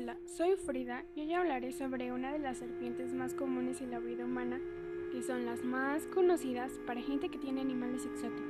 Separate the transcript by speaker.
Speaker 1: Hola, soy Frida y hoy hablaré sobre una de las serpientes más comunes en la vida humana, que son las más conocidas para gente que tiene animales exóticos.